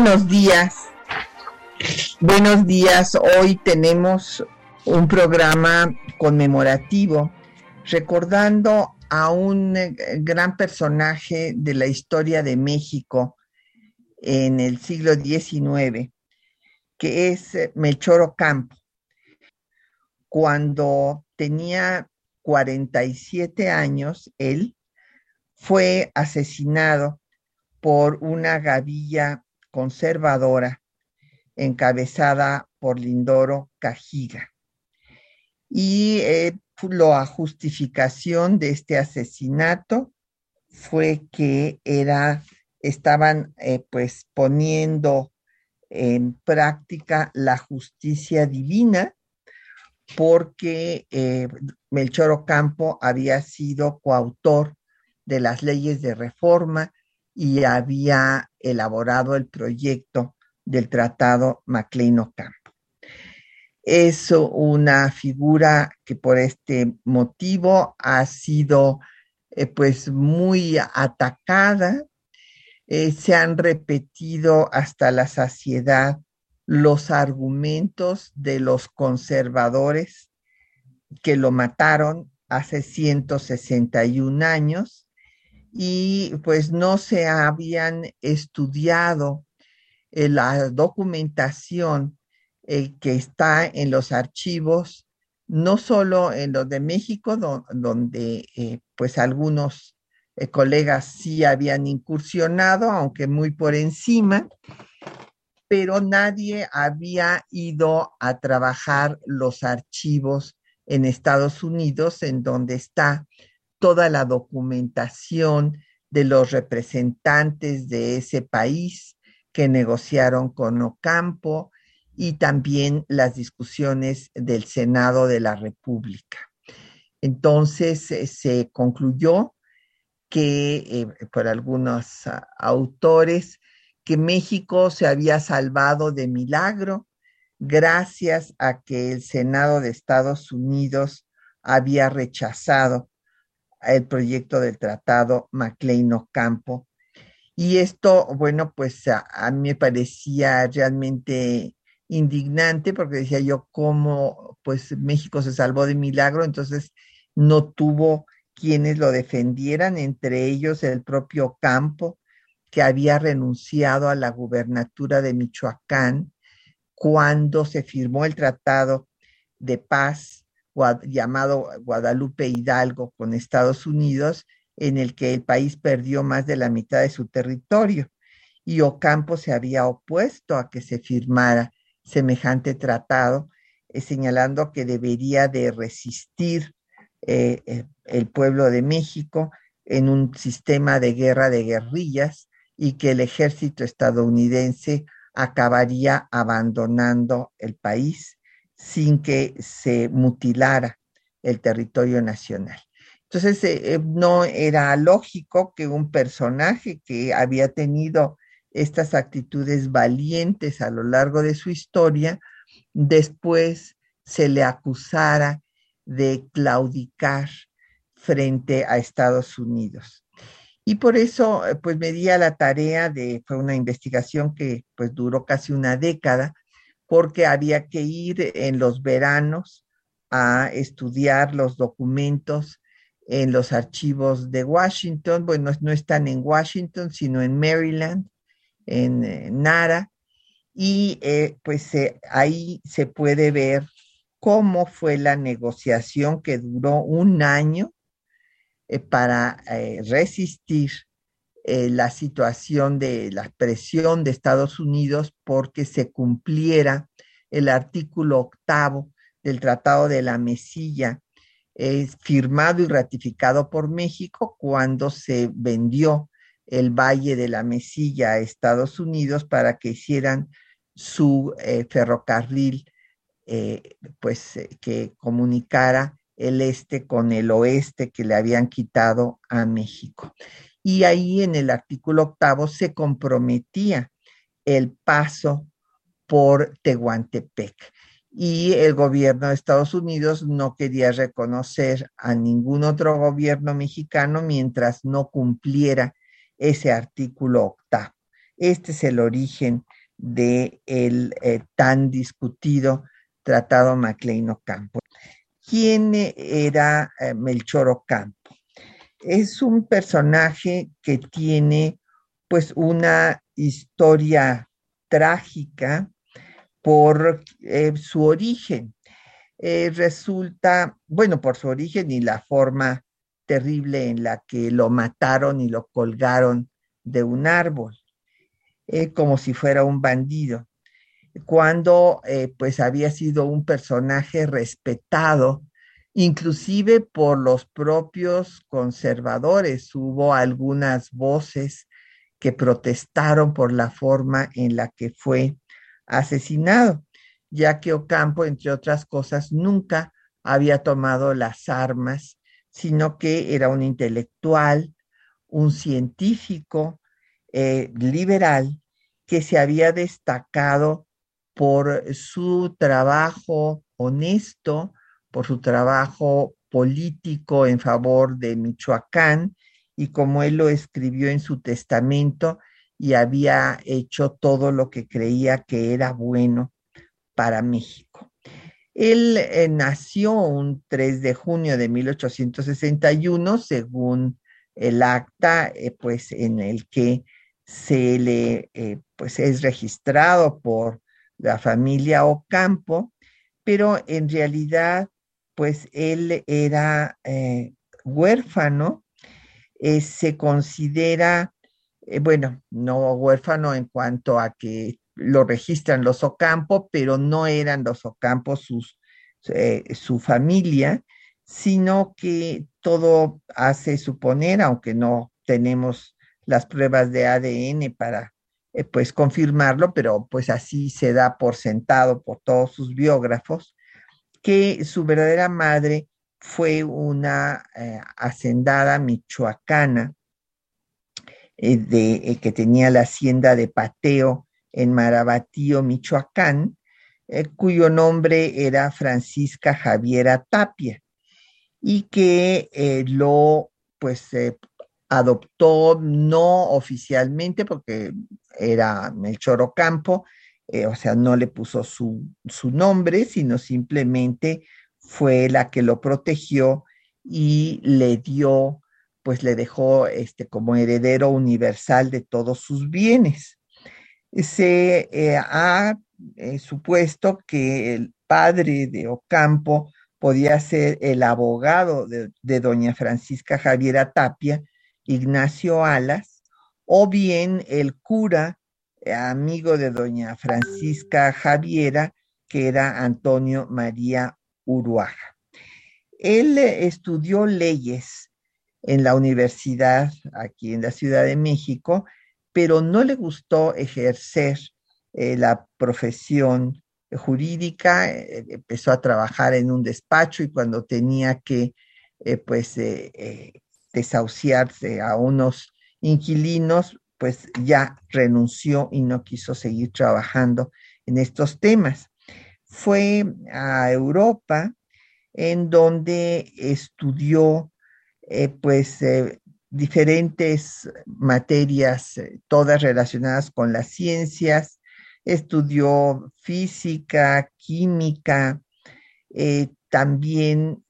Buenos días. Buenos días. Hoy tenemos un programa conmemorativo recordando a un eh, gran personaje de la historia de México en el siglo XIX, que es eh, Melchor Ocampo. Cuando tenía 47 años, él fue asesinado por una gavilla conservadora encabezada por Lindoro Cajiga. Y eh, la justificación de este asesinato fue que era, estaban eh, pues poniendo en práctica la justicia divina porque eh, Melchor Ocampo había sido coautor de las leyes de reforma y había elaborado el proyecto del Tratado MacLean Ocampo. Es una figura que por este motivo ha sido eh, pues muy atacada. Eh, se han repetido hasta la saciedad los argumentos de los conservadores que lo mataron hace 161 años y pues no se habían estudiado eh, la documentación eh, que está en los archivos, no solo en los de México, donde eh, pues algunos colegas sí habían incursionado, aunque muy por encima, pero nadie había ido a trabajar los archivos en Estados Unidos, en donde está toda la documentación de los representantes de ese país que negociaron con Ocampo y también las discusiones del Senado de la República. Entonces eh, se concluyó que eh, por algunos ah, autores que México se había salvado de milagro gracias a que el Senado de Estados Unidos había rechazado el proyecto del tratado MacLean Ocampo. Y esto, bueno, pues a, mí me parecía realmente indignante porque decía yo cómo pues México se salvó de milagro, entonces no tuvo quienes lo defendieran, entre ellos el propio Campo, que había renunciado a la gubernatura de Michoacán cuando se firmó el tratado de paz llamado Guadalupe Hidalgo con Estados Unidos, en el que el país perdió más de la mitad de su territorio. Y Ocampo se había opuesto a que se firmara semejante tratado, eh, señalando que debería de resistir eh, eh, el pueblo de México en un sistema de guerra de guerrillas y que el ejército estadounidense acabaría abandonando el país sin que se mutilara el territorio nacional. Entonces, eh, eh, no era lógico que un personaje que había tenido estas actitudes valientes a lo largo de su historia, después se le acusara de claudicar frente a Estados Unidos. Y por eso, eh, pues me di a la tarea de, fue una investigación que pues duró casi una década, porque había que ir en los veranos a estudiar los documentos en los archivos de Washington. Bueno, no están en Washington, sino en Maryland, en eh, Nara. Y eh, pues eh, ahí se puede ver cómo fue la negociación que duró un año para resistir eh, la situación de la presión de Estados Unidos porque se cumpliera el artículo octavo del Tratado de la Mesilla, firmado y ratificado por México cuando se vendió el Valle de la Mesilla a Estados Unidos para que hicieran su eh, ferrocarril, eh, pues que comunicara el este con el oeste que le habían quitado a México. Y ahí en el artículo octavo se comprometía el paso por Tehuantepec. Y el gobierno de Estados Unidos no quería reconocer a ningún otro gobierno mexicano mientras no cumpliera ese artículo octavo. Este es el origen del de eh, tan discutido Tratado Maclean Ocampo. ¿Quién era eh, Melchor Ocampo? Es un personaje que tiene pues una historia trágica por eh, su origen. resulta, bueno, por su origen y la forma terrible en la que lo mataron y lo colgaron de un árbol, eh, como si fuera un bandido, cuando eh, pues había sido un personaje respetado, inclusive por los propios conservadores. Hubo algunas voces que protestaron por la forma en la que fue asesinado, ya que Ocampo, entre otras cosas, nunca había tomado las armas sino que era un intelectual, un científico eh, liberal que se había destacado por su trabajo honesto, por su trabajo político en favor de Michoacán y como él lo escribió en su testamento y había hecho todo lo que creía que era bueno para México. Él eh, nació un 3 de junio de 1861, según el acta, eh, pues en el que se le, eh, pues es registrado por la familia Ocampo, pero en realidad, pues él era huérfano, se considera, bueno, no huérfano en cuanto a que lo registran los Ocampo, pero no eran los Ocampo sus, eh, su familia, sino que todo hace suponer, aunque no tenemos las pruebas de ADN para eh, pues confirmarlo, pero pues así se da por sentado por todos sus biógrafos, que su verdadera madre fue una eh, hacendada michoacana de, que tenía la hacienda de Pateo en Marabatío, Michoacán, eh, cuyo nombre era Francisca Javiera Tapia y que eh, lo pues adoptó no oficialmente porque era Melchor Ocampo, eh, o sea, no le puso su, su, nombre, sino simplemente fue la que lo protegió y le dio, pues le dejó este, como heredero universal de todos sus bienes. Se eh, ha eh, supuesto que el padre de Ocampo podía ser el abogado de, doña Francisca Javiera Tapia, Ignacio Alas, o bien el cura, amigo de doña Francisca Javiera, que era Antonio María Uruaga. Él estudió leyes en la universidad aquí en la Ciudad de México pero no le gustó ejercer eh, la profesión jurídica, eh, empezó a trabajar en un despacho y cuando tenía que eh, pues desahuciarse a unos inquilinos, pues ya renunció y no quiso seguir trabajando en estos temas. Fue a Europa en donde estudió pues diferentes materias, eh, todas relacionadas con las ciencias, estudió física, química, eh, también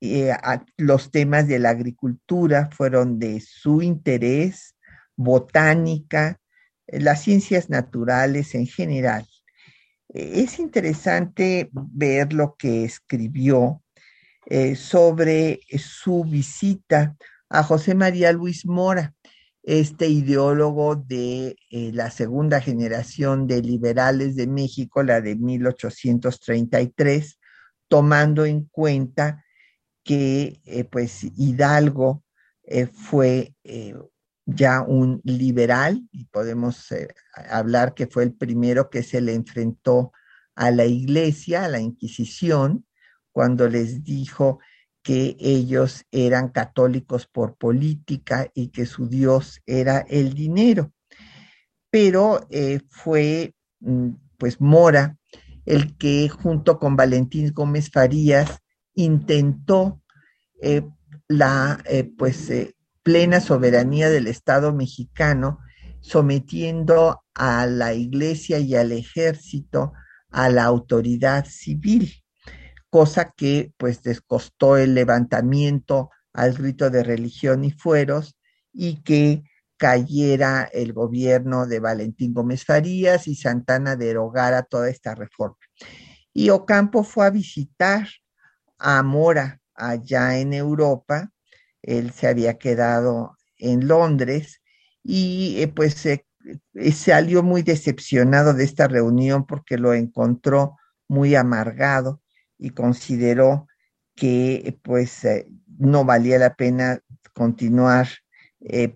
eh, los temas de la agricultura fueron de su interés, botánica, las ciencias naturales en general. Es interesante ver lo que escribió sobre su visita a José María Luis Mora. este ideólogo de eh, la segunda generación de liberales de México, la de 1833, tomando en cuenta que eh, pues Hidalgo eh, fue ya un liberal y podemos hablar que fue el primero que se le enfrentó a la iglesia, a la Inquisición, cuando les dijo que ellos eran católicos por política y que su Dios era el dinero. Pero eh, fue mm, pues Mora el que junto con Valentín Gómez Farías intentó eh, la eh, pues plena soberanía del Estado mexicano sometiendo a la iglesia y al ejército a la autoridad civil cosa que pues descostó el levantamiento al grito de religión y fueros y que cayera el gobierno de Valentín Gómez Farías y Santana derogara toda esta reforma. Y Ocampo fue a visitar a Mora allá en Europa, él se había quedado en Londres y eh, pues eh, salió muy decepcionado de esta reunión porque lo encontró muy amargado y consideró que pues eh, no valía la pena continuar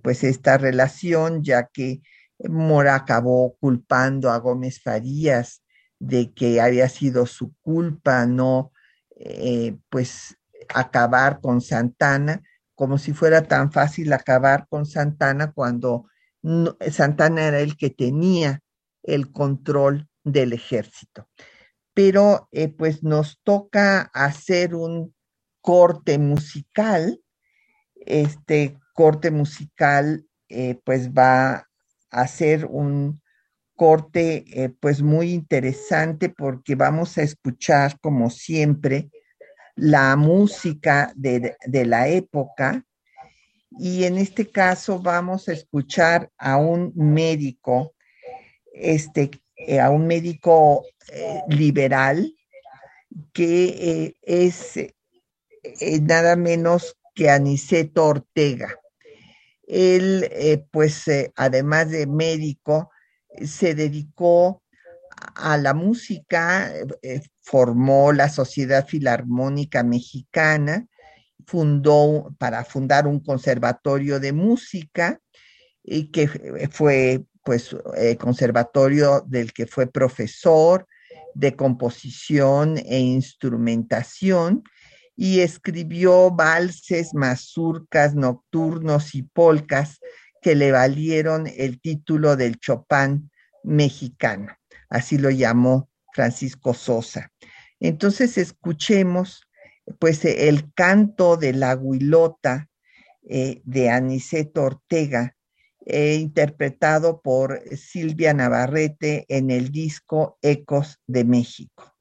pues esta relación ya que Mora acabó culpando a Gómez Farías de que había sido su culpa no pues acabar con Santana como si fuera tan fácil acabar con Santana cuando Santana era el que tenía el control del ejército pero eh, pues nos toca hacer un corte musical. Este corte musical eh, pues va a ser un corte eh, pues muy interesante porque vamos a escuchar como siempre la música de, de la época y en este caso vamos a escuchar a un médico este, eh, a un médico eh, liberal que eh, es nada menos que Aniceto Ortega. Él, pues, además de médico, se dedicó a la música, formó la Sociedad Filarmónica Mexicana, fundó para fundar un conservatorio de música y que fue pues eh, conservatorio del que fue profesor de composición e instrumentación y escribió valses, mazurcas, nocturnos y polcas que le valieron el título del Chopin mexicano. Así lo llamó Francisco Sosa. Entonces escuchemos pues el canto de la huilota eh, de Aniceto Ortega, interpretado por Silvia Navarrete en el disco Ecos de México.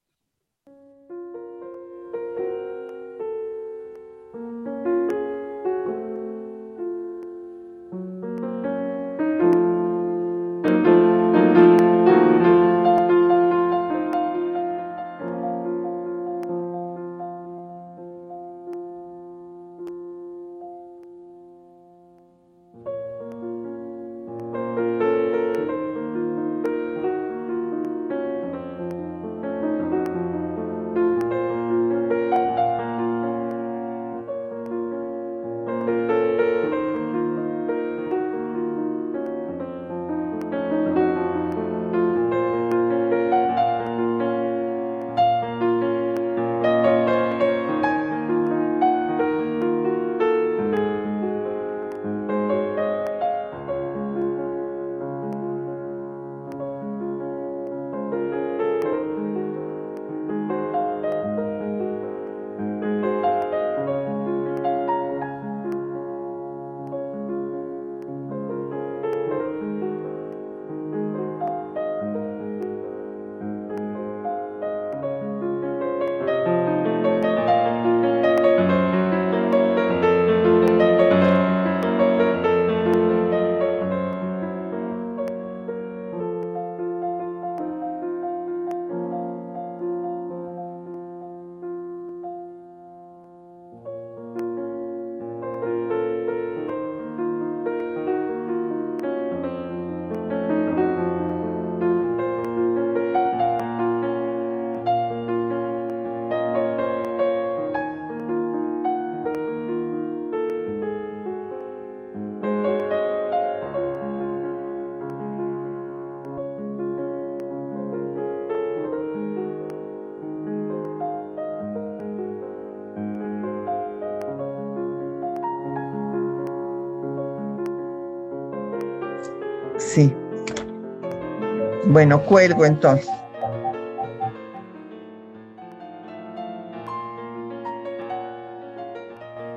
Bueno, cuelgo entonces.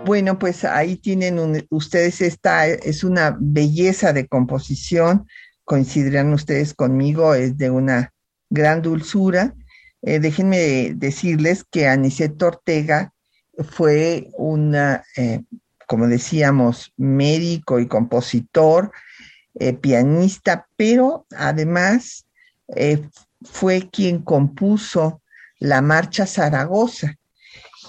Bueno, pues ahí tienen ustedes esta, es una belleza de composición, coincidirán ustedes conmigo, es de una gran dulzura. Eh, déjenme decirles que Aniceto Ortega fue una, eh, como decíamos, médico y compositor, eh, pianista, pero además fue quien compuso la Marcha Zaragoza,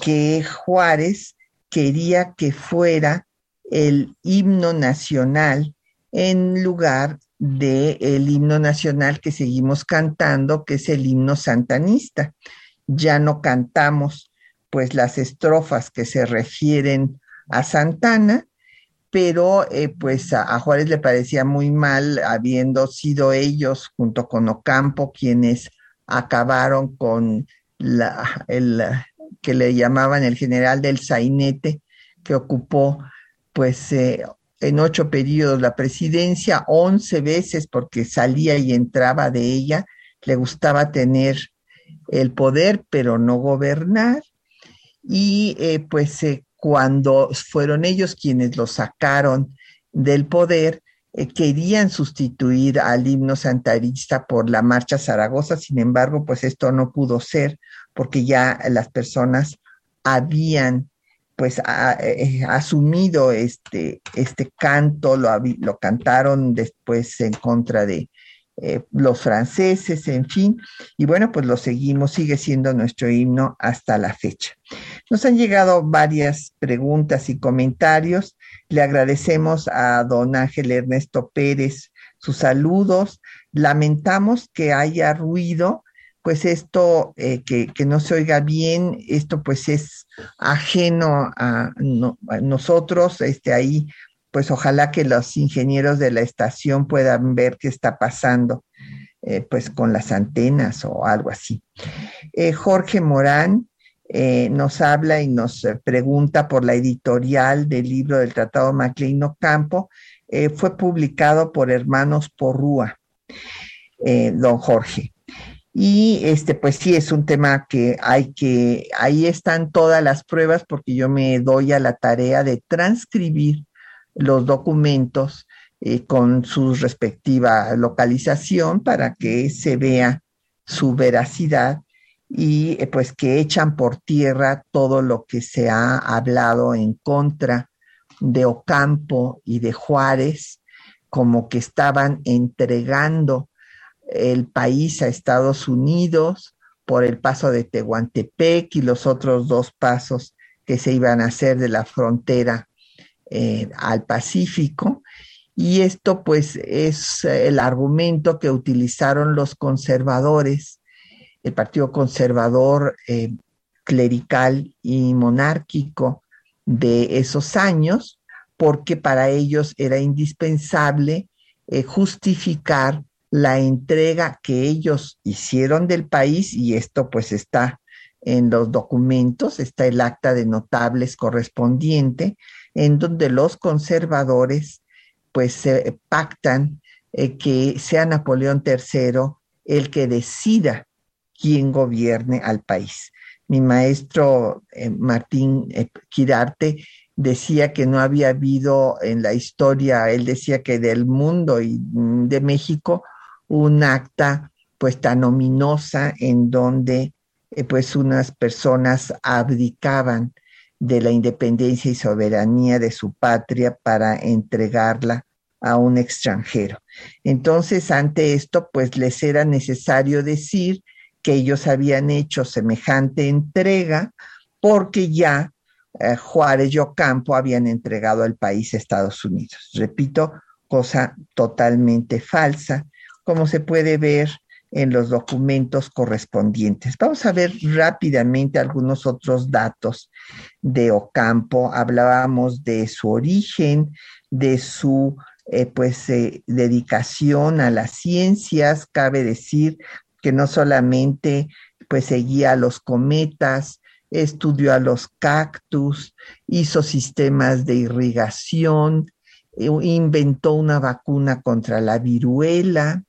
que Juárez quería que fuera el himno nacional en lugar del el himno nacional que seguimos cantando, que es el himno santanista. Ya no cantamos pues las estrofas que se refieren a Santana, pero eh, pues a, Juárez le parecía muy mal, habiendo sido ellos junto con Ocampo quienes acabaron con la, el, que le llamaban el general del sainete, que ocupó pues eh, en ocho periodos la presidencia, once veces porque salía y entraba de ella, le gustaba tener el poder, pero no gobernar. Y eh, pues eh, cuando fueron ellos quienes lo sacaron del poder, querían sustituir al himno santarista por la marcha Zaragoza, sin embargo, pues esto no pudo ser porque ya las personas habían pues eh, asumido este, este canto, lo, lo, cantaron después en contra de eh, los franceses, en fin, y bueno, pues lo seguimos, sigue siendo nuestro himno hasta la fecha. Nos han llegado varias preguntas y comentarios. Le agradecemos a don Ángel Ernesto Pérez sus saludos. Lamentamos que haya ruido pues esto eh, que, no se oiga bien, esto pues es ajeno a, nosotros, este ahí, pues ojalá que los ingenieros de la estación puedan ver qué está pasando, eh, pues con las antenas o algo así. Eh, Jorge Morán nos habla y nos pregunta por la editorial del libro del Tratado Macleino Campo, fue publicado por Hermanos Porrúa, don Jorge. Y este, pues sí, es un tema que hay que, ahí están todas las pruebas porque yo me doy a la tarea de transcribir los documentos eh, con su respectiva localización para que se vea su veracidad y eh, pues que echan por tierra todo lo que se ha hablado en contra de Ocampo y de Juárez, como que estaban entregando el país a Estados Unidos por el paso de Tehuantepec y los otros dos pasos que se iban a hacer de la frontera eh, al Pacífico. Y esto pues es el argumento que utilizaron los conservadores, el Partido Conservador eh, clerical y monárquico de esos años, porque para ellos era indispensable eh, justificar la entrega que ellos hicieron del país y esto pues está en los documentos, está el acta de notables correspondiente, en donde los conservadores pues pactan eh, que sea Napoleón III el que decida quién gobierne al país. Mi maestro eh, Martín eh, Quirarte decía que no había habido en la historia, él decía que del mundo y de México un acta pues tan ominosa en donde pues unas personas abdicaban de la independencia y soberanía de su patria para entregarla a un extranjero. Entonces, ante esto, pues les era necesario decir que ellos habían hecho semejante entrega porque ya eh, Juárez y Ocampo habían entregado al país a Estados Unidos. Repito, cosa totalmente falsa como se puede ver en los documentos correspondientes. Vamos a ver rápidamente algunos otros datos de Ocampo. Hablábamos de su origen, de su eh, pues eh, dedicación a las ciencias. Cabe decir que no solamente pues seguía a los cometas, estudió a los cactus, hizo sistemas de irrigación, inventó una vacuna contra la viruela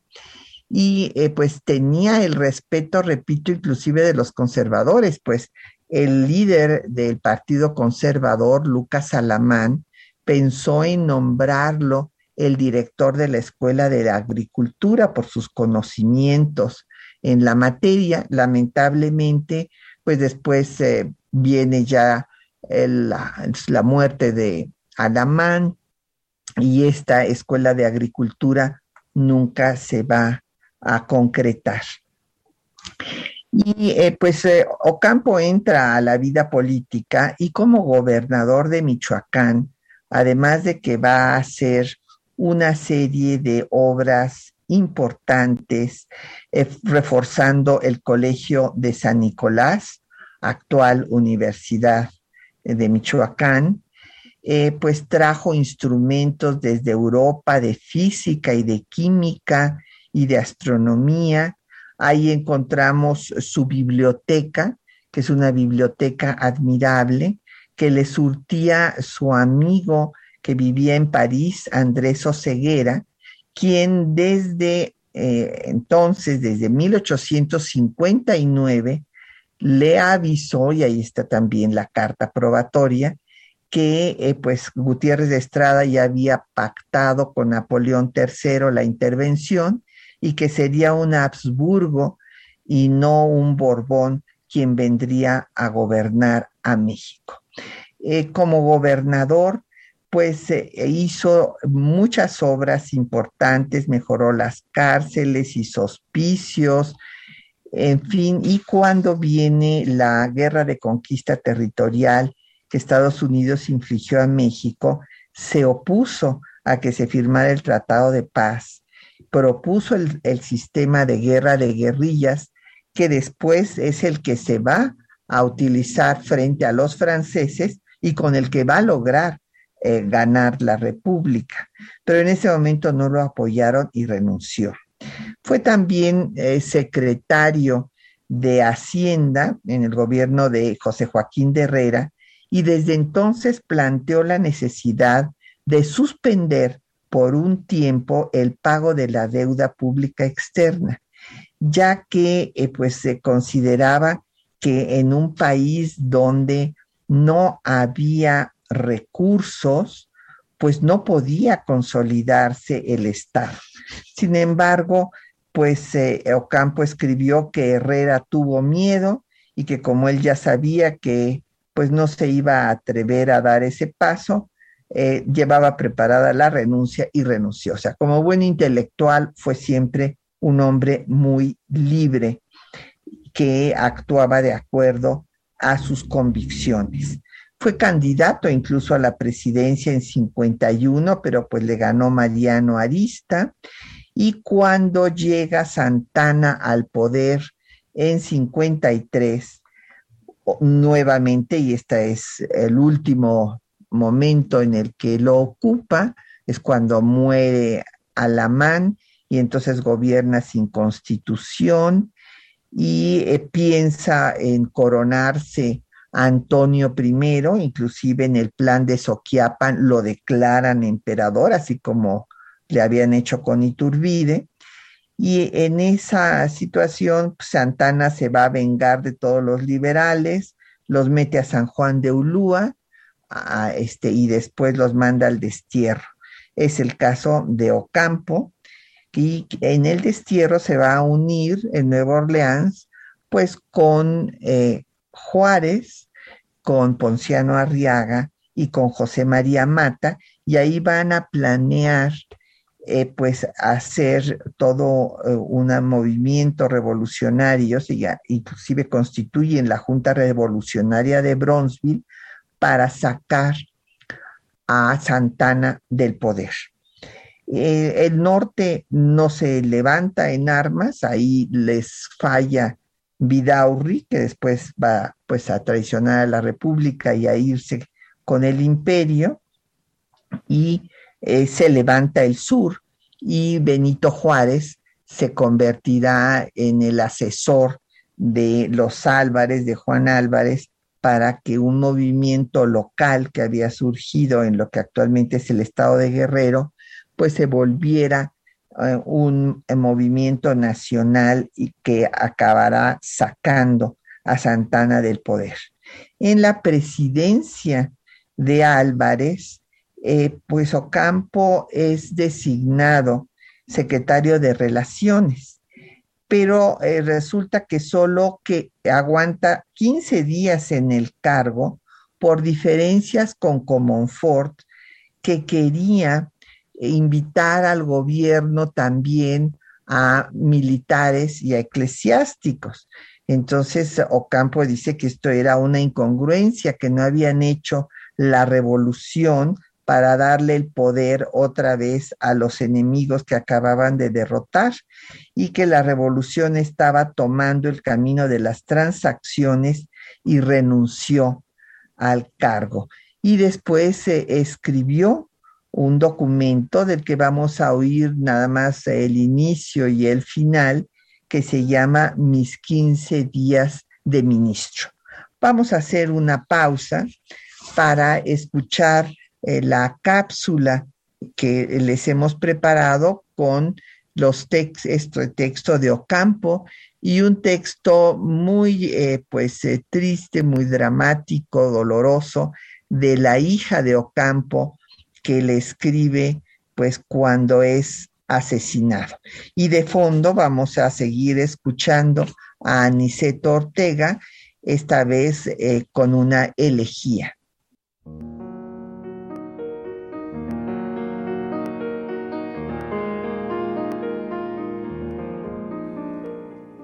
y eh, pues tenía el respeto, repito, inclusive de los conservadores, pues el líder del Partido Conservador, Lucas Alamán, pensó en nombrarlo el director de la Escuela de la Agricultura por sus conocimientos en la materia. Lamentablemente, pues después eh, viene ya la, muerte de Alamán y esta Escuela de Agricultura nunca se va a concretar. Y eh, pues eh, Ocampo entra a la vida política y como gobernador de Michoacán, además de que va a hacer una serie de obras importantes, eh, reforzando el Colegio de San Nicolás, actual Universidad de Michoacán, pues trajo instrumentos desde Europa de física y de química y de astronomía, Ahí encontramos su biblioteca, que es una biblioteca admirable, que le surtía su amigo que vivía en París, Andrés Oceguera, quien desde eh, entonces, desde 1859, le avisó, y ahí está también la carta probatoria, que eh, pues Gutiérrez de Estrada ya había pactado con Napoleón III la intervención y que sería un Habsburgo y no un Borbón quien vendría a gobernar a México. Eh, como gobernador, pues eh, hizo muchas obras importantes, mejoró las cárceles, y hospicios, en fin, y cuando viene la guerra de conquista territorial que Estados Unidos infligió a México, se opuso a que se firmara el Tratado de Paz propuso el, sistema de guerra de guerrillas, que después es el que se va a utilizar frente a los franceses y con el que va a lograr eh, ganar la República. Pero en ese momento no lo apoyaron y renunció. Fue también eh, secretario de Hacienda en el gobierno de José Joaquín de Herrera y desde entonces planteó la necesidad de suspender por un tiempo el pago de la deuda pública externa, ya que eh, pues se consideraba que en un país donde no había recursos, pues no podía consolidarse el Estado. Sin embargo, pues eh, Ocampo escribió que Herrera tuvo miedo y que como él ya sabía que pues no se iba a atrever a dar ese paso, eh, llevaba preparada la renuncia y renunció. O sea, como buen intelectual fue siempre un hombre muy libre que actuaba de acuerdo a sus convicciones. Fue candidato incluso a la presidencia en 51, pero pues le ganó Mariano Arista. Y cuando llega Santana al poder en 53, nuevamente, y este es el último momento en el que lo ocupa es cuando muere Alamán y entonces gobierna sin constitución y eh, piensa en coronarse Antonio I, inclusive en el plan de Soquiapan lo declaran emperador, así como le habían hecho con Iturbide. Y en esa situación, pues, Santana se va a vengar de todos los liberales, los mete a San Juan de Ulúa este, y después los manda al destierro. Es el caso de Ocampo, y en el destierro se va a unir en Nueva Orleans, pues con eh, Juárez, con Ponciano Arriaga y con José María Mata, y ahí van a planear eh, pues hacer todo eh, un movimiento revolucionario, inclusive constituyen la Junta Revolucionaria de Bronzeville para sacar a Santana del poder. Eh, el norte no se levanta en armas, ahí les falla Vidaurri, que después va pues a traicionar a la República y a irse con el imperio, y eh, se levanta el sur, y Benito Juárez se convertirá en el asesor de los Álvarez, de Juan Álvarez, para que un movimiento local que había surgido en lo que actualmente es el estado de Guerrero, pues se volviera eh, un eh, movimiento nacional y que acabará sacando a Santana del poder. En la presidencia de Álvarez, eh, pues Ocampo es designado secretario de Relaciones, pero resulta que solo que aguanta 15 días en el cargo por diferencias con Comonfort, que quería invitar al gobierno también a militares y a eclesiásticos. Entonces Ocampo dice que esto era una incongruencia, que no habían hecho la revolución para darle el poder otra vez a los enemigos que acababan de derrotar y que la revolución estaba tomando el camino de las transacciones y renunció al cargo. Y después se escribió un documento del que vamos a oír nada más el inicio y el final, que se llama Mis 15 días de ministro. Vamos a hacer una pausa para escuchar eh, la cápsula que les hemos preparado con los textos, este texto de Ocampo y un texto muy eh, pues eh, triste, muy dramático, doloroso de la hija de Ocampo, que le escribe pues cuando es asesinado. Y de fondo vamos a seguir escuchando a Aniceto Ortega, esta vez con una elegía.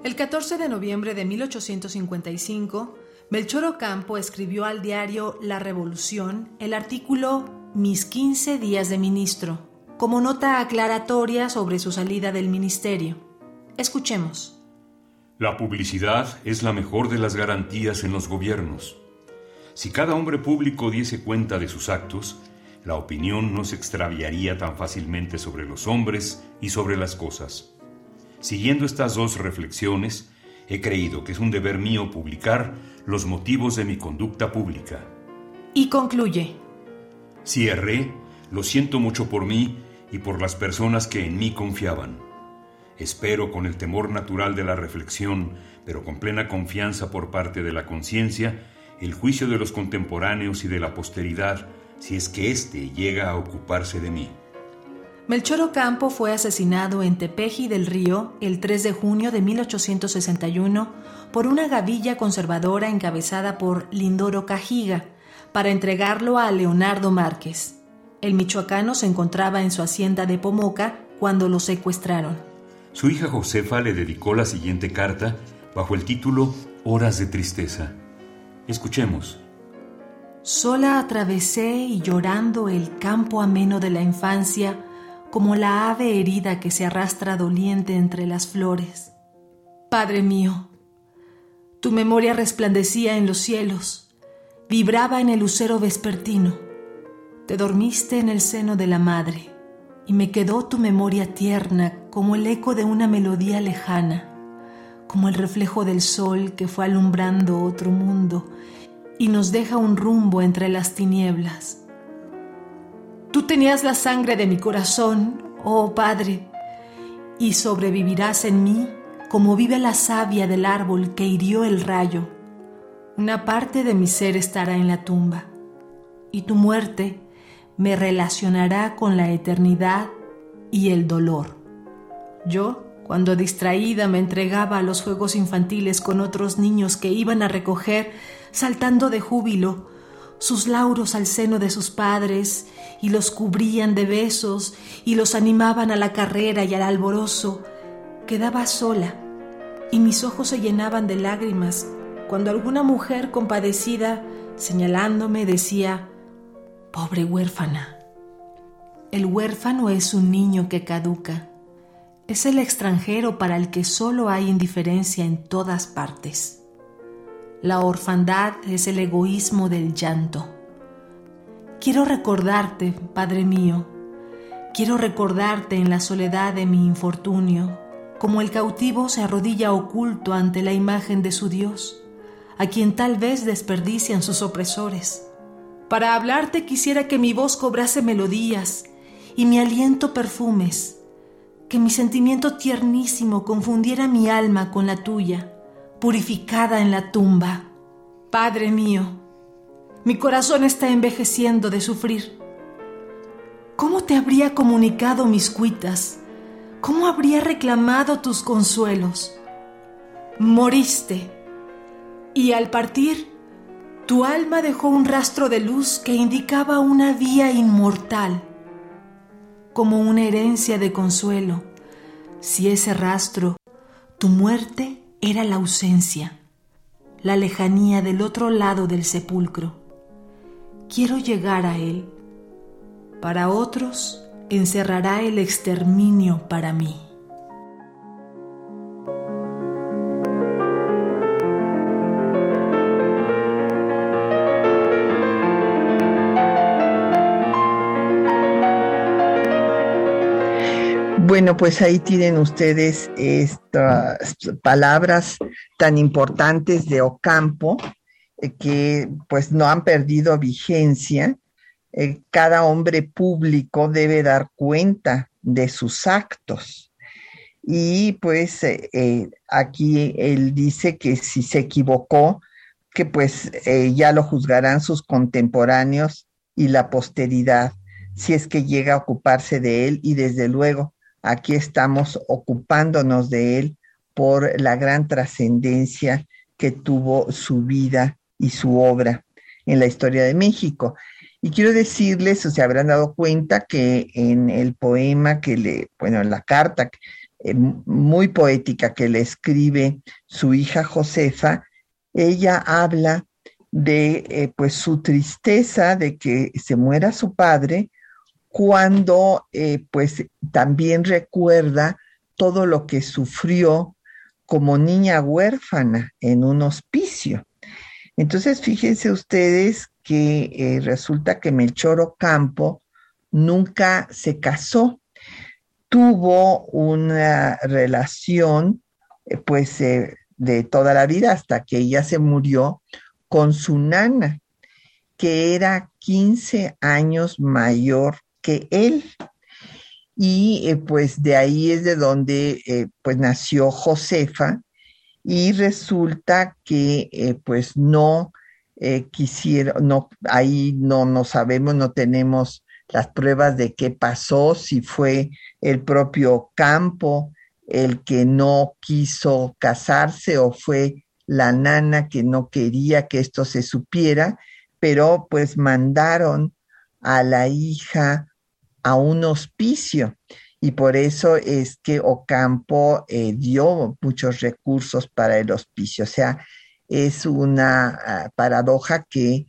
El 14 de noviembre de 1855, Melchor Ocampo escribió al diario La Revolución el artículo mis 15 días de ministro, como nota aclaratoria sobre su salida del ministerio. Escuchemos. La publicidad es la mejor de las garantías en los gobiernos. Si cada hombre público diese cuenta de sus actos, la opinión no se extraviaría tan fácilmente sobre los hombres y sobre las cosas. Siguiendo estas dos reflexiones, he creído que es un deber mío publicar los motivos de mi conducta pública. Y concluye. Si erré, lo siento mucho por mí y por las personas que en mí confiaban. Espero con el temor natural de la reflexión, pero con plena confianza por parte de la conciencia, el juicio de los contemporáneos y de la posteridad, si es que éste llega a ocuparse de mí. Melchor Ocampo fue asesinado en Tepeji del Río el 3 de junio de 1861 por una gavilla conservadora encabezada por Lindoro Cajiga, para entregarlo a Leonardo Márquez. El michoacano se encontraba en su hacienda de Pomoca cuando lo secuestraron. Su hija Josefa le dedicó la siguiente carta bajo el título Horas de Tristeza. Escuchemos. Sola atravesé y llorando el campo ameno de la infancia, como la ave herida que se arrastra doliente entre las flores. Padre mío, tu memoria resplandecía en los cielos vibraba en el lucero vespertino. Te dormiste en el seno de la madre y me quedó tu memoria tierna como el eco de una melodía lejana, como el reflejo del sol que fue alumbrando otro mundo y nos deja un rumbo entre las tinieblas. Tú tenías la sangre de mi corazón, oh Padre, y sobrevivirás en mí como vive la savia del árbol que hirió el rayo una parte de mi ser estará en la tumba y tu muerte me relacionará con la eternidad y el dolor. Yo, cuando distraída me entregaba a los juegos infantiles con otros niños que iban a recoger, saltando de júbilo, sus lauros al seno de sus padres y los cubrían de besos y los animaban a la carrera y al alborozo, quedaba sola y mis ojos se llenaban de lágrimas cuando alguna mujer compadecida, señalándome, decía, pobre huérfana. El huérfano es un niño que caduca, es el extranjero para el que solo hay indiferencia en todas partes. La orfandad es el egoísmo del llanto. Quiero recordarte, Padre mío, quiero recordarte en la soledad de mi infortunio, como el cautivo se arrodilla oculto ante la imagen de su Dios a quien tal vez desperdician sus opresores. Para hablarte quisiera que mi voz cobrase melodías y mi aliento perfumes, que mi sentimiento tiernísimo confundiera mi alma con la tuya, purificada en la tumba. Padre mío, mi corazón está envejeciendo de sufrir. ¿Cómo te habría comunicado mis cuitas? ¿Cómo habría reclamado tus consuelos? Moriste, y al partir, tu alma dejó un rastro de luz que indicaba una vía inmortal, como una herencia de consuelo, si ese rastro, tu muerte, era la ausencia, la lejanía del otro lado del sepulcro. Quiero llegar a él. Para otros, encerrará el exterminio para mí. Bueno, pues ahí tienen ustedes estas palabras tan importantes de Ocampo eh, que pues no han perdido vigencia. Eh, cada hombre público debe dar cuenta de sus actos. Y pues eh, aquí él dice que si se equivocó, que pues ya lo juzgarán sus contemporáneos y la posteridad, si es que llega a ocuparse de él y desde luego aquí estamos ocupándonos de él por la gran trascendencia que tuvo su vida y su obra en la historia de México. Y quiero decirles, o se habrán dado cuenta que en el poema que le, bueno, en la carta eh, muy poética que le escribe su hija Josefa, ella habla de eh, pues su tristeza de que se muera su padre, cuando eh, pues también recuerda todo lo que sufrió como niña huérfana en un hospicio. Entonces, fíjense ustedes que eh, resulta que Melchor Ocampo nunca se casó, tuvo una relación eh, pues de toda la vida hasta que ella se murió con su nana, que era 15 años mayor que él. Y eh, pues de ahí es de donde eh, pues nació Josefa y resulta que eh, pues no quisieron, no, ahí no, no sabemos, no tenemos las pruebas de qué pasó, si fue el propio campo el que no quiso casarse o fue la nana que no quería que esto se supiera, pero pues mandaron a la hija a un hospicio y por eso es que Ocampo eh, dio muchos recursos para el hospicio. O sea, es una ah, paradoja que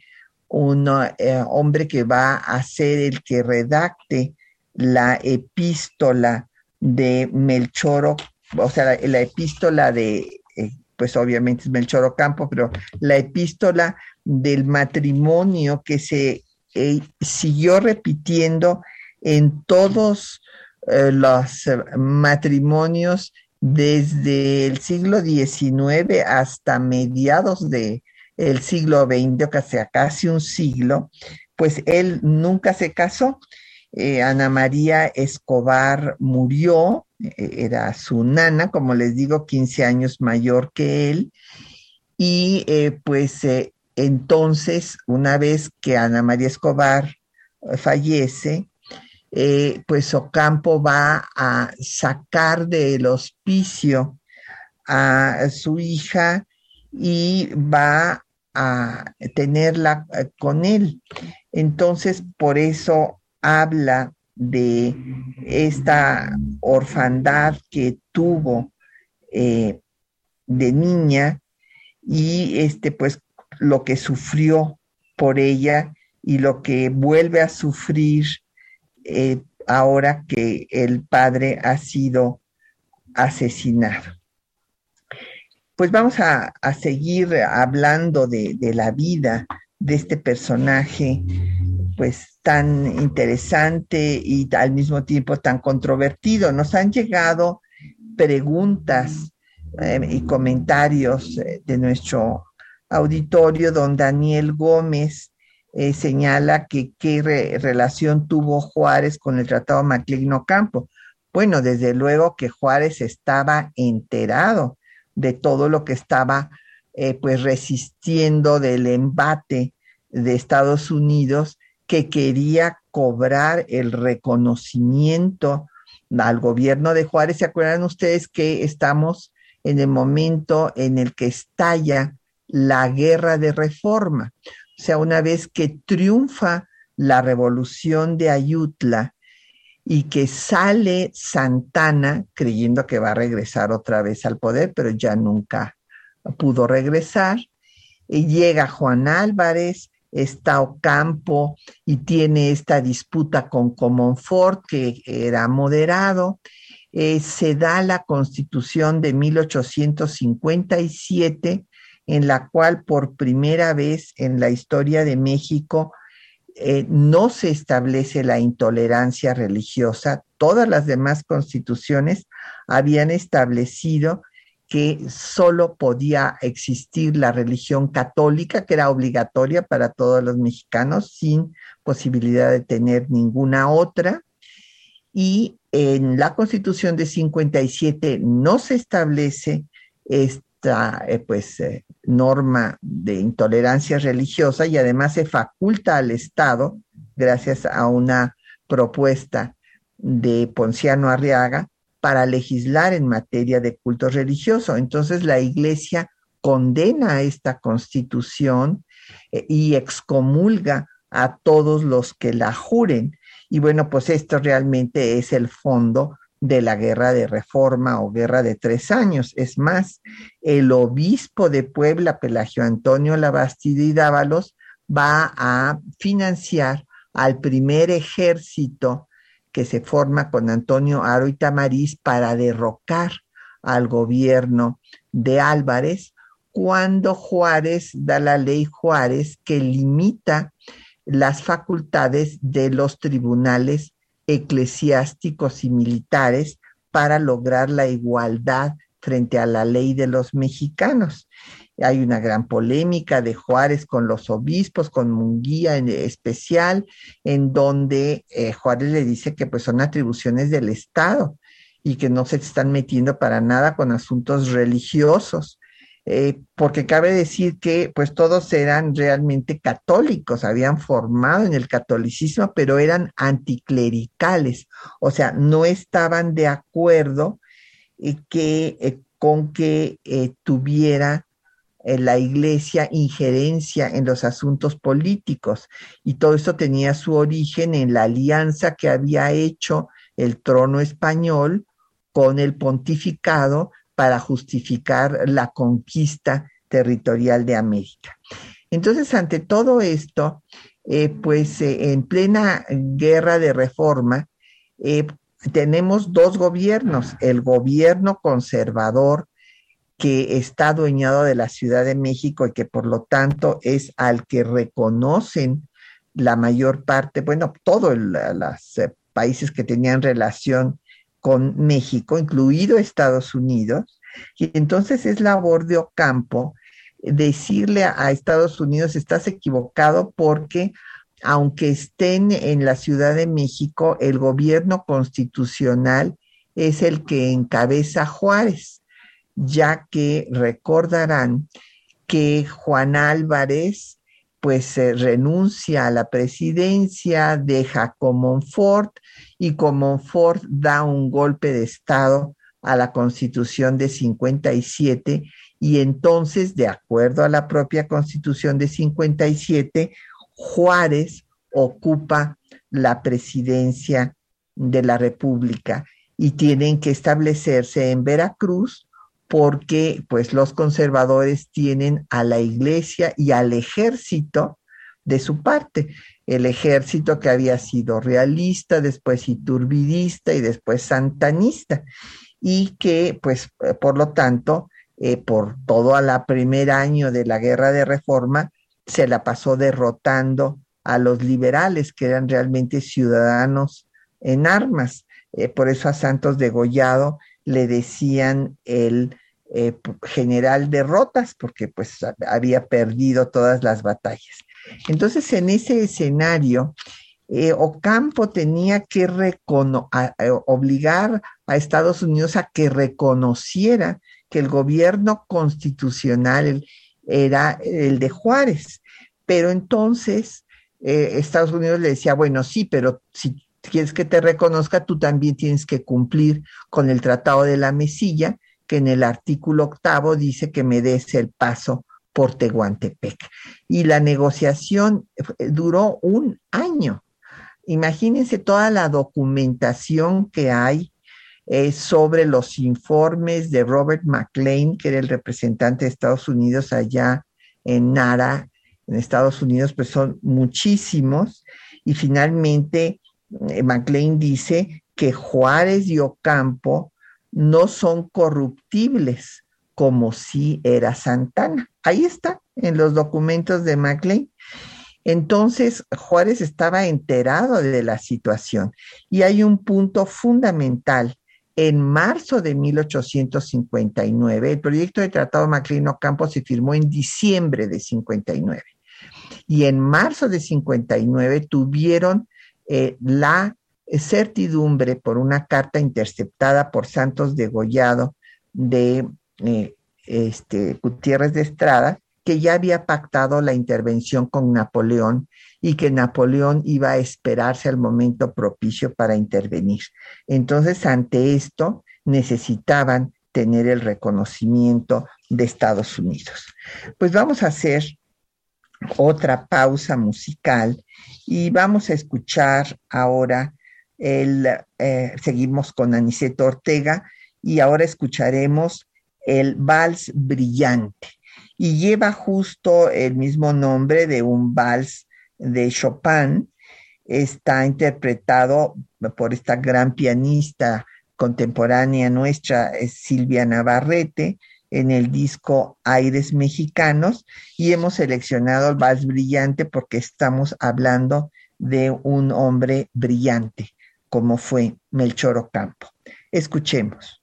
un eh, hombre que va a ser el que redacte la epístola de Melchoro, o sea, la, epístola de, eh, pues obviamente es Melchor Ocampo, pero la epístola del matrimonio que se siguió repitiendo en todos eh, los eh, matrimonios desde el siglo XIX hasta mediados del el siglo XX, casi, casi un siglo, pues él nunca se casó. Eh, Ana María Escobar murió, era su nana, como les digo, 15 años mayor que él, y pues entonces, una vez que Ana María Escobar fallece, eh, pues Ocampo va a sacar del hospicio a su hija y va a tenerla eh, con él. Entonces, por eso habla de esta orfandad que tuvo eh, de niña y este, pues, lo que sufrió por ella y lo que vuelve a sufrir eh, ahora que el padre ha sido asesinado. Pues vamos a, seguir hablando de, la vida de este personaje, pues tan interesante y al mismo tiempo tan controvertido. Nos han llegado preguntas eh, y comentarios eh, de nuestro auditorio don Daniel Gómez eh, señala que qué relación tuvo Juárez con el Tratado Macligno Campo. Bueno, desde luego que Juárez estaba enterado de todo lo que estaba eh, pues resistiendo del embate de Estados Unidos que quería cobrar el reconocimiento al gobierno de Juárez. ¿Se acuerdan ustedes que estamos en el momento en el que estalla la guerra de reforma? O sea, una vez que triunfa la revolución de Ayutla y que sale Santana creyendo que va a regresar otra vez al poder, pero ya nunca pudo regresar. Y llega Juan Álvarez, está Ocampo y tiene esta disputa con Comonfort, que era moderado. Eh, se da la constitución de 1857, en la cual por primera vez en la historia de México eh, no se establece la intolerancia religiosa. Todas las demás constituciones habían establecido que solo podía existir la religión católica, que era obligatoria para todos los mexicanos, sin posibilidad de tener ninguna otra. Y en la Constitución de 57 no se establece esta eh, pues, eh, norma de intolerancia religiosa y además se faculta al Estado, gracias a una propuesta de Ponciano Arriaga, para legislar en materia de culto religioso. Entonces la Iglesia condena esta constitución eh, y excomulga a todos los que la juren. Y bueno, pues esto realmente es el fondo de la guerra de reforma o guerra de tres años. Es más, el obispo de Puebla, Pelagio Antonio Labastida y Dávalos, va a financiar al primer ejército que se forma con Antonio Aro y Tamariz para derrocar al gobierno de Álvarez cuando Juárez da la ley Juárez que limita las facultades de los tribunales eclesiásticos y militares para lograr la igualdad frente a la ley de los mexicanos. Hay una gran polémica de Juárez con los obispos, con Munguía en especial, en donde eh, Juárez le dice que pues son atribuciones del Estado y que no se están metiendo para nada con asuntos religiosos. Eh, porque cabe decir que pues todos eran realmente católicos, habían formado en el catolicismo, pero eran anticlericales, o sea, no estaban de acuerdo eh, que, con que tuviera la iglesia injerencia en los asuntos políticos. Y todo esto tenía su origen en la alianza que había hecho el trono español con el pontificado para justificar la conquista territorial de América. Entonces, ante todo esto, eh, pues eh, en plena guerra de reforma, eh, tenemos dos gobiernos, el gobierno conservador que está adueñado de la Ciudad de México y que por lo tanto es al que reconocen la mayor parte, bueno, todos los países que tenían relación con México, incluido Estados Unidos, y entonces es labor de Ocampo decirle a Estados Unidos, estás equivocado porque aunque estén en la Ciudad de México, el gobierno constitucional es el que encabeza Juárez ya que recordarán que Juan Álvarez pues renuncia a la presidencia, deja Comonfort y Comonfort da un golpe de Estado a la constitución de 57 y entonces, de acuerdo a la propia constitución de 57, Juárez ocupa la presidencia de la República y tienen que establecerse en Veracruz porque pues los conservadores tienen a la iglesia y al ejército de su parte. El ejército que había sido realista, después iturbidista y después santanista, y que pues eh, por lo tanto, eh, por todo el primer año de la guerra de reforma, se la pasó derrotando a los liberales, que eran realmente ciudadanos en armas. Eh, por eso a Santos degollado le decían el eh, general derrotas porque pues había perdido todas las batallas. Entonces en ese escenario, eh, Ocampo tenía que eh, obligar a Estados Unidos a que reconociera que el gobierno constitucional era el de Juárez. Pero entonces Estados Unidos le decía, bueno, sí, pero si quieres que te reconozca, tú también tienes que cumplir con el Tratado de la Mesilla, que en el artículo octavo dice que me des el paso por Tehuantepec. Y la negociación eh, duró un año. Imagínense toda la documentación que hay eh, sobre los informes de Robert McLean, que era el representante de Estados Unidos allá en Nara, en Estados Unidos, pues son muchísimos. Y finalmente, eh, McLean dice que Juárez y Ocampo no son corruptibles como si era Santana. Ahí está, en los documentos de McLean. Entonces, Juárez estaba enterado de la situación y hay un punto fundamental. En marzo de 1859, el proyecto de Tratado McLean-Ocampo se firmó en diciembre de 59. Y en marzo de 59 tuvieron eh, la certidumbre por una carta interceptada por Santos Degollado de eh, este, Gutiérrez de Estrada, que ya había pactado la intervención con Napoleón y que Napoleón iba a esperarse al momento propicio para intervenir. Entonces, ante esto, necesitaban tener el reconocimiento de Estados Unidos. Pues vamos a hacer otra pausa musical y vamos a escuchar ahora el, eh, seguimos con Aniceto Ortega y ahora escucharemos el vals brillante. Y lleva justo el mismo nombre de un vals de Chopin. Está interpretado por esta gran pianista contemporánea nuestra, Silvia Navarrete, en el disco Aires Mexicanos y hemos seleccionado el vals brillante porque estamos hablando de un hombre brillante como fue Melchor Ocampo. Escuchemos.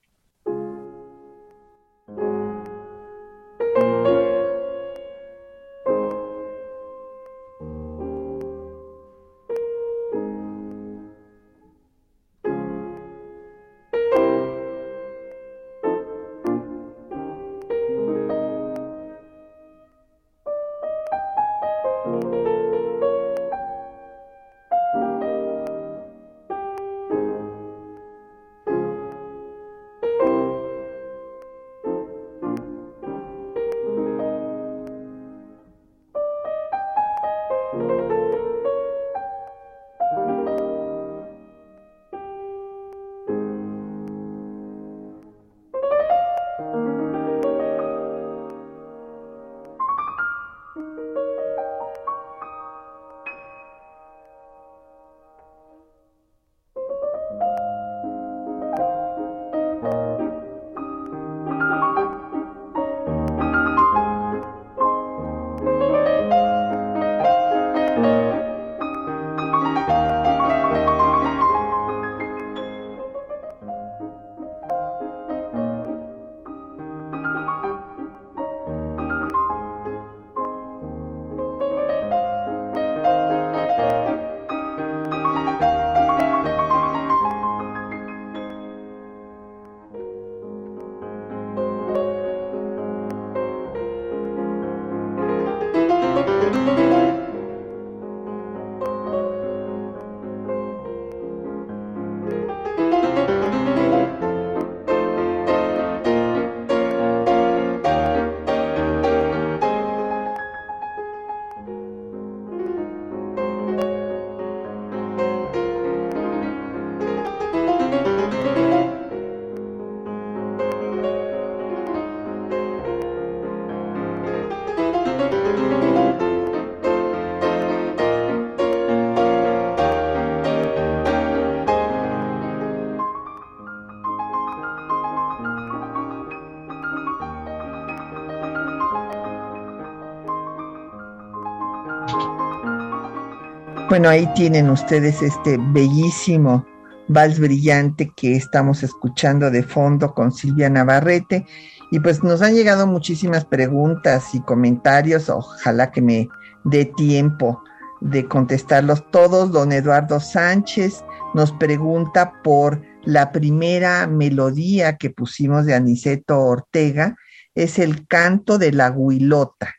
Bueno, ahí tienen ustedes este bellísimo vals brillante que estamos escuchando de fondo con Silvia Navarrete Y pues nos han llegado muchísimas preguntas y comentarios, ojalá que me dé tiempo de contestarlos todos. Don Eduardo Sánchez nos pregunta por la primera melodía que pusimos de Aniceto Ortega, es el canto de la huilota.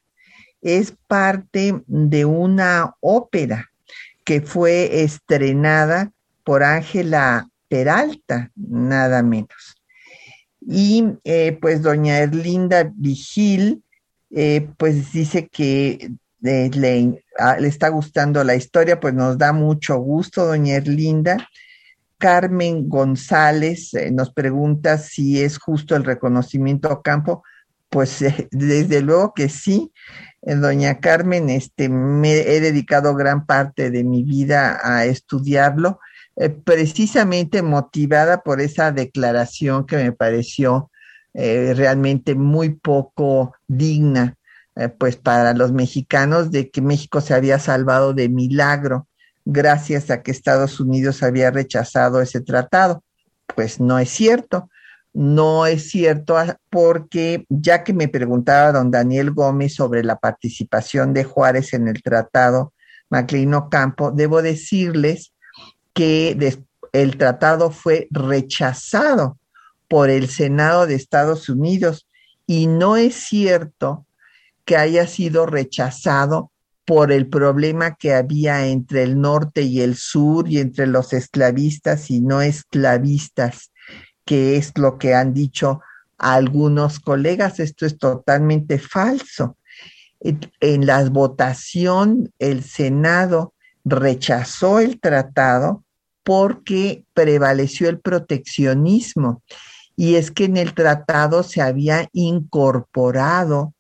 Es parte de una ópera que fue estrenada por Ángela Peralta, nada menos. Y eh, pues doña Erlinda Vigil, eh, pues dice que eh, le, ah, le, está gustando la historia, pues nos da mucho gusto, doña Erlinda. Carmen González nos pregunta si es justo el reconocimiento a campo. Pues desde luego que sí. Doña Carmen, este, me he dedicado gran parte de mi vida a estudiarlo eh, precisamente motivada por esa declaración que me pareció eh, realmente muy poco digna, eh, pues para los mexicanos, de que México se había salvado de milagro gracias a que Estados Unidos había rechazado ese tratado. Pues no es cierto, no es cierto ah, porque ya que me preguntaba don Daniel Gómez sobre la participación de Juárez en el tratado MacLean Ocampo, debo decirles que el tratado fue rechazado por el Senado de Estados Unidos y no es cierto que haya sido rechazado por el problema que había entre el norte y el sur y entre los esclavistas y no esclavistas, que es lo que han dicho algunos colegas. Esto es totalmente falso. En la votación, el Senado rechazó el tratado porque prevaleció el proteccionismo. Y es que en el tratado se había incorporado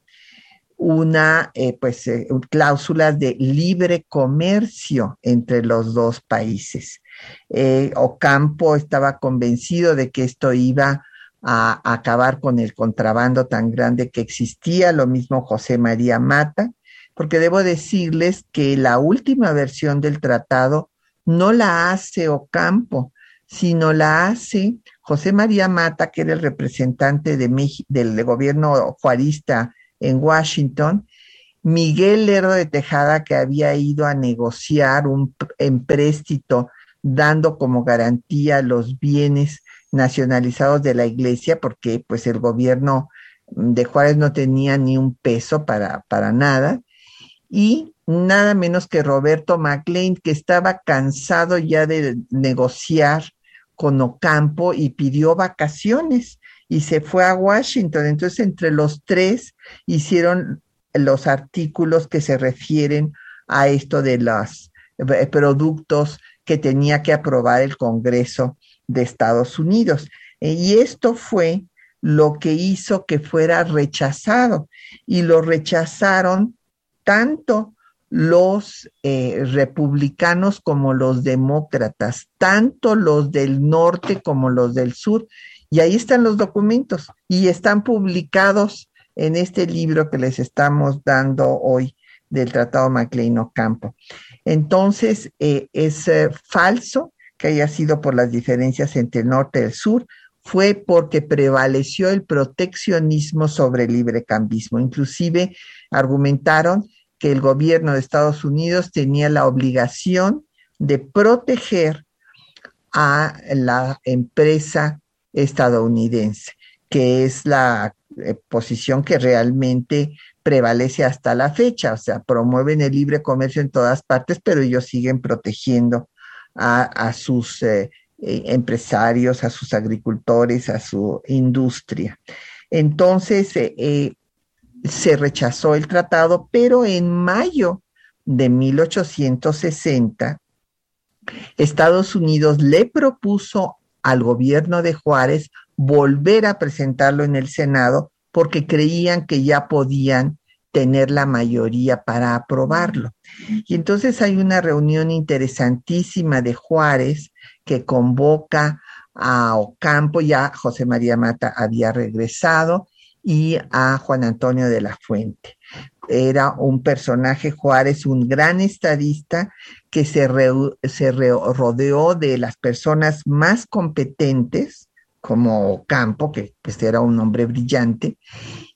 una, eh, pues, eh, cláusulas de libre comercio entre los dos países. Eh, Ocampo estaba convencido de que esto iba a acabar con el contrabando tan grande que existía, lo mismo José María Mata, porque debo decirles que la última versión del tratado no la hace Ocampo, sino la hace José María Mata, que era el representante de del gobierno juarista en Washington, Miguel Lerdo de Tejada, que había ido a negociar un empréstito dando como garantía los bienes nacionalizados de la iglesia, porque pues el gobierno de Juárez no tenía ni un peso para, para nada, y nada menos que Roberto McLean, que estaba cansado ya de negociar con Ocampo y pidió vacaciones y se fue a Washington. Entonces, entre los tres hicieron los artículos que se refieren a esto de los eh, productos que tenía que aprobar el Congreso de Estados Unidos. Eh, y esto fue lo que hizo que fuera rechazado. Y lo rechazaron tanto los eh, republicanos como los demócratas, tanto los del norte como los del sur. Y ahí están los documentos y están publicados en este libro que les estamos dando hoy del Tratado MacLean Ocampo. Entonces, eh, es eh, falso que haya sido por las diferencias entre el norte y el sur, fue porque prevaleció el proteccionismo sobre el librecambismo. Inclusive argumentaron que el gobierno de Estados Unidos tenía la obligación de proteger a la empresa estadounidense, que es la eh, posición que realmente prevalece hasta la fecha, o sea, promueven el libre comercio en todas partes, pero ellos siguen protegiendo a, sus eh, eh, empresarios, a sus agricultores, a su industria. Entonces, se rechazó el tratado, pero en mayo de 1860, Estados Unidos le propuso al gobierno de Juárez volver a presentarlo en el Senado porque creían que ya podían tener la mayoría para aprobarlo. Y entonces hay una reunión interesantísima de Juárez que convoca a Ocampo, ya José María Mata había regresado, y a Juan Antonio de la Fuente. Era un personaje, Juárez, un gran estadista que se, rodeó de las personas más competentes como Campo, que pues era un hombre brillante,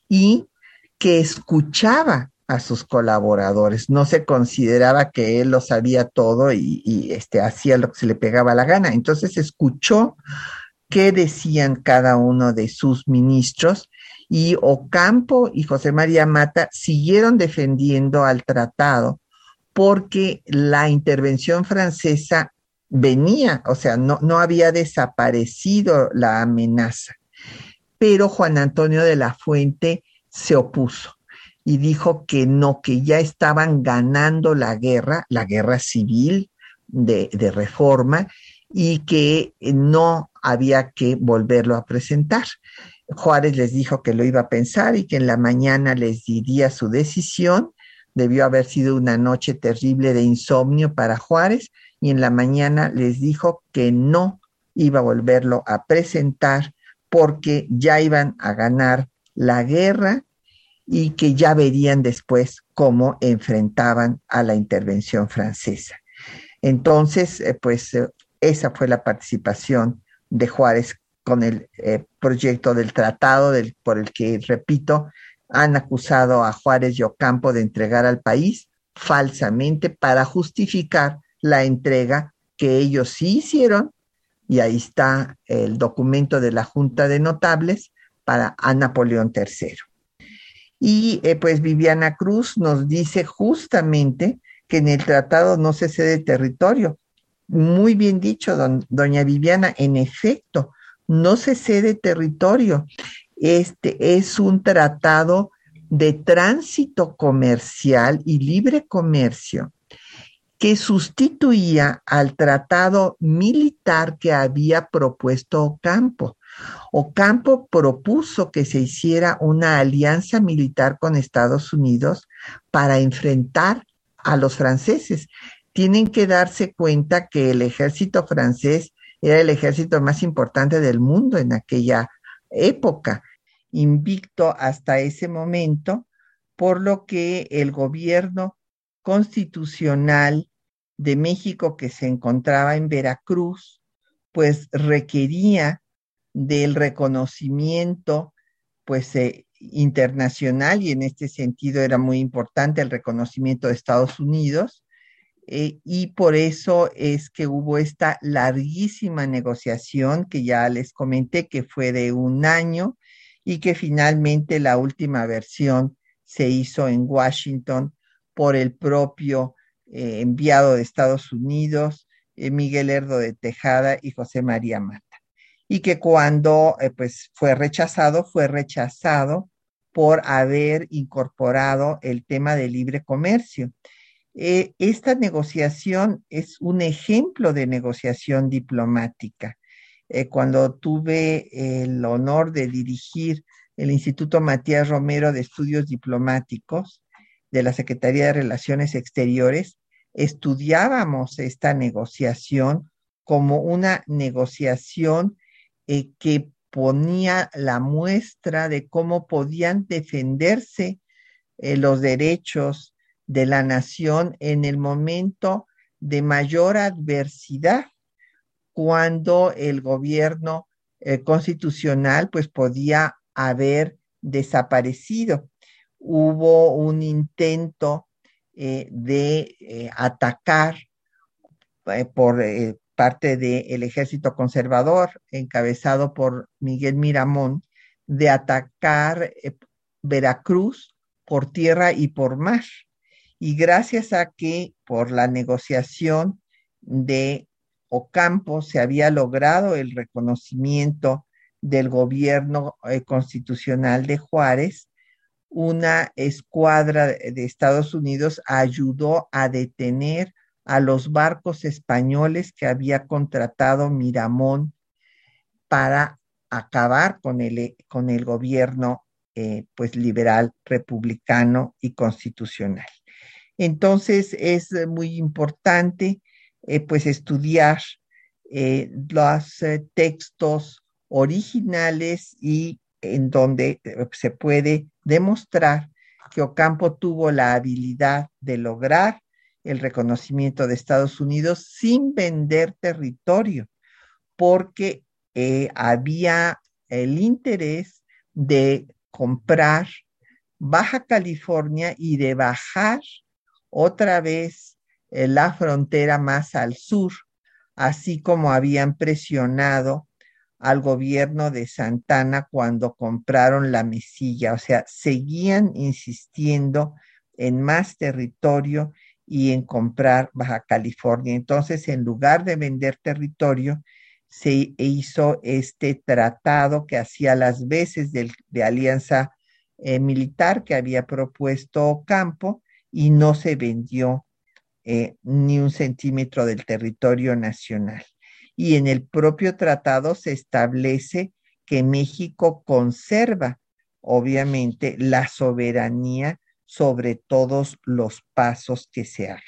y que escuchaba a sus colaboradores. No se consideraba que él lo sabía todo y, este, hacía lo que se le pegaba la gana. Entonces escuchó qué decían cada uno de sus ministros y Ocampo y José María Mata siguieron defendiendo al tratado porque la intervención francesa venía, o sea, no, no había desaparecido la amenaza. Pero Juan Antonio de la Fuente se opuso y dijo que no, que ya estaban ganando la guerra, la guerra civil de, de reforma, y que no había que volverlo a presentar. Juárez les dijo que lo iba a pensar y que en la mañana les diría su decisión Debió haber sido una noche terrible de insomnio para Juárez y en la mañana les dijo que no iba a volverlo a presentar porque ya iban a ganar la guerra y que ya verían después cómo enfrentaban a la intervención francesa. Entonces, eh, pues eh, esa fue la participación de Juárez con el eh, proyecto del tratado del, por el que, repito, han acusado a Juárez y Ocampo de entregar al país falsamente para justificar la entrega que ellos sí hicieron, y ahí está el documento de la Junta de Notables para a Napoleón III. Y eh, pues Viviana Cruz nos dice justamente que en el tratado no se cede territorio. Muy bien dicho, doña Viviana, en efecto, no se cede territorio. Este es un tratado de tránsito comercial y libre comercio que sustituía al tratado militar que había propuesto Ocampo. Ocampo propuso que se hiciera una alianza militar con Estados Unidos para enfrentar a los franceses. Tienen que darse cuenta que el ejército francés era el ejército más importante del mundo en aquella época invicto hasta ese momento, por lo que el gobierno constitucional de México que se encontraba en Veracruz, pues requería del reconocimiento pues eh, internacional y en este sentido era muy importante el reconocimiento de Estados Unidos eh, y por eso es que hubo esta larguísima negociación que ya les comenté que fue de un año y que finalmente la última versión se hizo en Washington por el propio eh, enviado de Estados Unidos, eh, Miguel Herdo de Tejada y José María Mata. Y que cuando eh, pues fue rechazado, fue rechazado por haber incorporado el tema de libre comercio. esta negociación es un ejemplo de negociación diplomática cuando tuve el honor de dirigir el Instituto Matías Romero de Estudios Diplomáticos de la Secretaría de Relaciones Exteriores, estudiábamos esta negociación como una negociación eh, que ponía la muestra de cómo podían defenderse eh, los derechos de la nación en el momento de mayor adversidad cuando el gobierno eh, constitucional pues podía haber desaparecido. Hubo un intento eh, de eh, atacar por parte del ejército conservador, encabezado por Miguel Miramón, de atacar Veracruz por tierra y por mar. Y gracias a que por la negociación de Ocampo se había logrado el reconocimiento del gobierno eh, constitucional de Juárez, una escuadra de Estados Unidos ayudó a detener a los barcos españoles que había contratado Miramón para acabar con el, con el gobierno eh, pues liberal, republicano y constitucional. Entonces es muy importante eh, pues estudiar eh, los textos originales y en donde se puede demostrar que Ocampo tuvo la habilidad de lograr el reconocimiento de Estados Unidos sin vender territorio, porque eh, había el interés de comprar Baja California y de bajar otra vez eh, la frontera más al sur, así como habían presionado al gobierno de Santana cuando compraron la mesilla, o sea, seguían insistiendo en más territorio y en comprar Baja California. Entonces, en lugar de vender territorio, se hizo este tratado que hacía las veces de, alianza eh, militar que había propuesto Campo y no se vendió eh, ni un centímetro del territorio nacional. Y en el propio tratado se establece que México conserva, obviamente, la soberanía sobre todos los pasos que se hagan.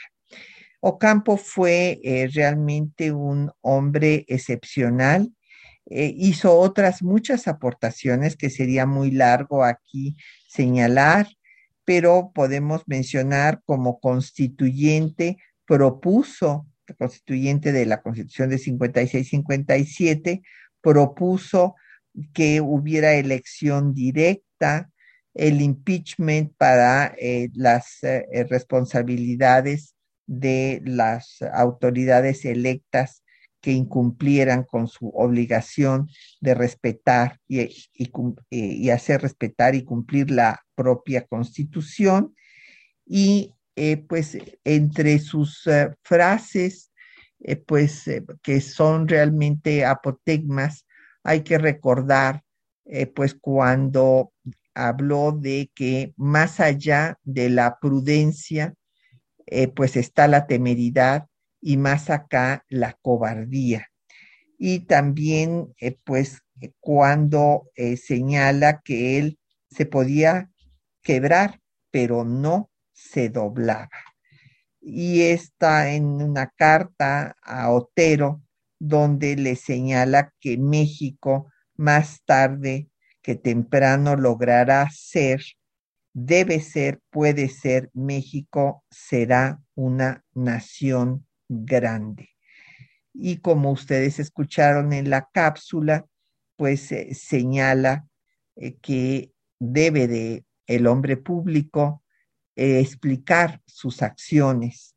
Ocampo fue eh, realmente un hombre excepcional. Eh, hizo otras muchas aportaciones que sería muy largo aquí señalar, pero podemos mencionar como constituyente, propuso, constituyente de la Constitución de 56-57, propuso que hubiera elección directa, el impeachment para eh, las responsabilidades de las autoridades electas que incumplieran con su obligación de respetar y, y, hacer respetar y cumplir la propia constitución. Y eh, pues entre sus eh, frases, eh, pues que son realmente apotegmas, hay que recordar pues cuando habló de que más allá de la prudencia, pues está la temeridad y más acá la cobardía. Y también, pues, cuando señala que él se podía quebrar, pero no se doblaba. Y está en una carta a Otero, donde le señala que México más tarde que temprano logrará ser debe ser, puede ser, México será una nación grande. Y como ustedes escucharon en la cápsula, pues eh, señala eh, que debe de el hombre público eh, explicar sus acciones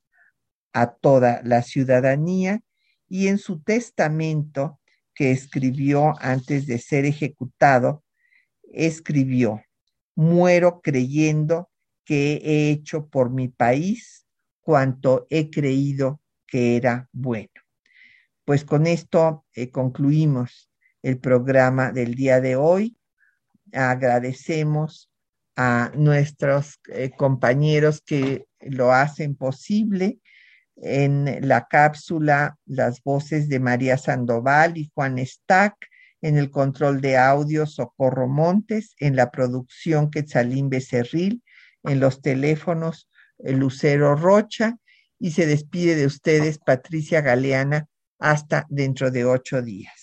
a toda la ciudadanía y en su testamento que escribió antes de ser ejecutado, escribió, muero creyendo que he hecho por mi país cuanto he creído que era bueno. Pues con esto eh, concluimos el programa del día de hoy. Agradecemos a nuestros eh, compañeros que lo hacen posible. En la cápsula, las voces de María Sandoval y Juan Stack en el control de audio Socorro Montes, en la producción Quetzalín Becerril, en los teléfonos Lucero Rocha y se despide de ustedes Patricia Galeana hasta dentro de ocho días.